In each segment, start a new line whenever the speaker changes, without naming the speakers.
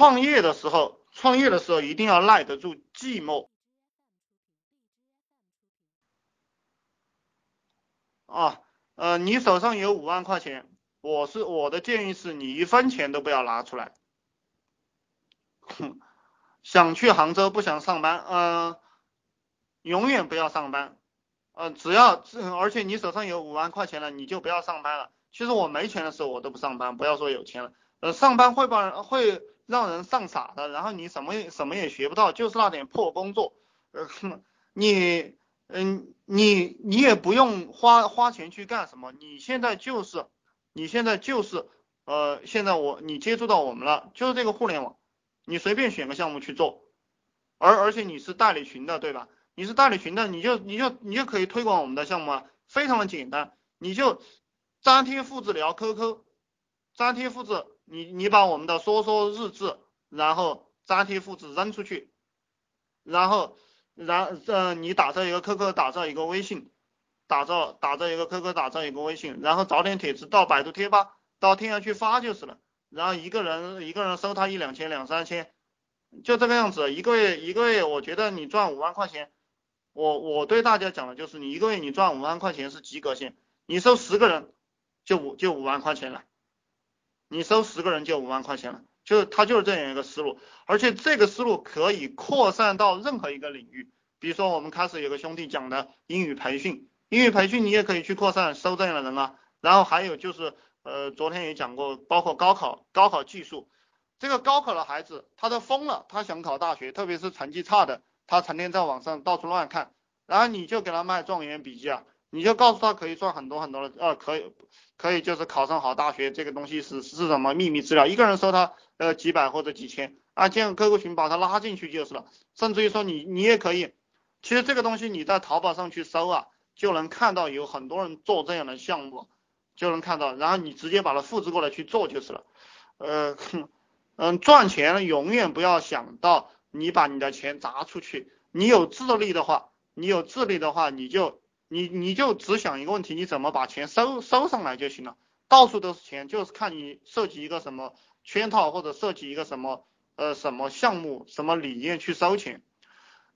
创业的时候，创业的时候一定要耐得住寂寞。啊，呃，你手上有五万块钱，我是我的建议是你一分钱都不要拿出来。想去杭州不想上班，嗯，永远不要上班，嗯，只要，而且你手上有五万块钱了，你就不要上班了。其实我没钱的时候我都不上班，不要说有钱了，呃，上班会把会让人上傻的，然后你什么什么也学不到，就是那点破工作，呃，你，嗯，你你也不用花花钱去干什么，你现在就是，你现在就是，呃，现在我你接触到我们了，就是这个互联网。你随便选个项目去做，而而且你是代理群的，对吧？你是代理群的，你就你就你就可以推广我们的项目啊，非常的简单，你就粘贴复制聊 QQ，粘贴复制，你你把我们的说说日志，然后粘贴复制扔出去，然后然呃你打造一个 QQ，打造一个微信，打造打造一个 QQ，打造一个微信，然后找点帖子到百度贴吧，到天涯去发就是了。然后一个人一个人收他一两千两三千，就这个样子，一个月一个月，我觉得你赚五万块钱，我我对大家讲的就是你一个月你赚五万块钱是及格线，你收十个人就五就五万块钱了，你收十个人就五万块钱了，就是他就是这样一个思路，而且这个思路可以扩散到任何一个领域，比如说我们开始有个兄弟讲的英语培训，英语培训你也可以去扩散收这样的人啊，然后还有就是。呃，昨天也讲过，包括高考，高考技术，这个高考的孩子，他都疯了，他想考大学，特别是成绩差的，他成天在网上到处乱看，然后你就给他卖状元笔记啊，你就告诉他可以赚很多很多的，呃，可以，可以就是考上好大学，这个东西是是什么秘密资料，一个人收他呃几百或者几千，啊，建个 QQ 群把他拉进去就是了，甚至于说你你也可以，其实这个东西你在淘宝上去搜啊，就能看到有很多人做这样的项目。就能看到，然后你直接把它复制过来去做就是了。呃，嗯，赚钱永远不要想到你把你的钱砸出去。你有智力的话，你有智力的话，你就你你就只想一个问题，你怎么把钱收收上来就行了。到处都是钱，就是看你设计一个什么圈套或者设计一个什么呃什么项目什么理念去收钱。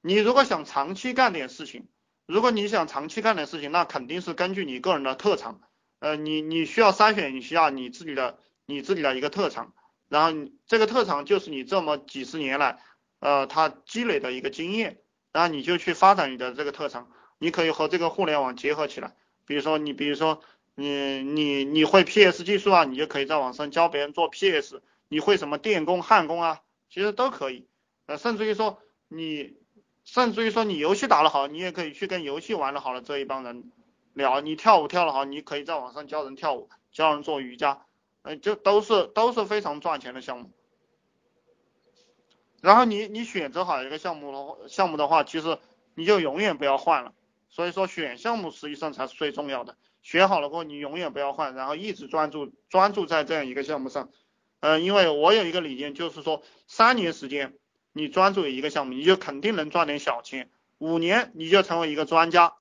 你如果想长期干点事情，如果你想长期干点事情，那肯定是根据你个人的特长。呃，你你需要筛选一下你自己的你自己的一个特长，然后这个特长就是你这么几十年来，呃，他积累的一个经验，然后你就去发展你的这个特长，你可以和这个互联网结合起来，比如说你比如说你你你会 PS 技术啊，你就可以在网上教别人做 PS，你会什么电工焊工啊，其实都可以，呃，甚至于说你甚至于说你游戏打得好，你也可以去跟游戏玩得好的这一帮人。聊你跳舞跳得好，你可以在网上教人跳舞，教人做瑜伽，呃，就都是都是非常赚钱的项目。然后你你选择好一个项目的话，项目的话，其实你就永远不要换了。所以说选项目实际上才是最重要的。选好了过后，你永远不要换，然后一直专注专注在这样一个项目上。嗯，因为我有一个理念，就是说三年时间你专注于一个项目，你就肯定能赚点小钱。五年你就成为一个专家。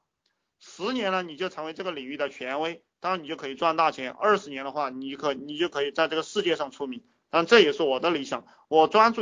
十年了，你就成为这个领域的权威，当然你就可以赚大钱。二十年的话，你可你就可以在这个世界上出名，当然这也是我的理想，我专注于。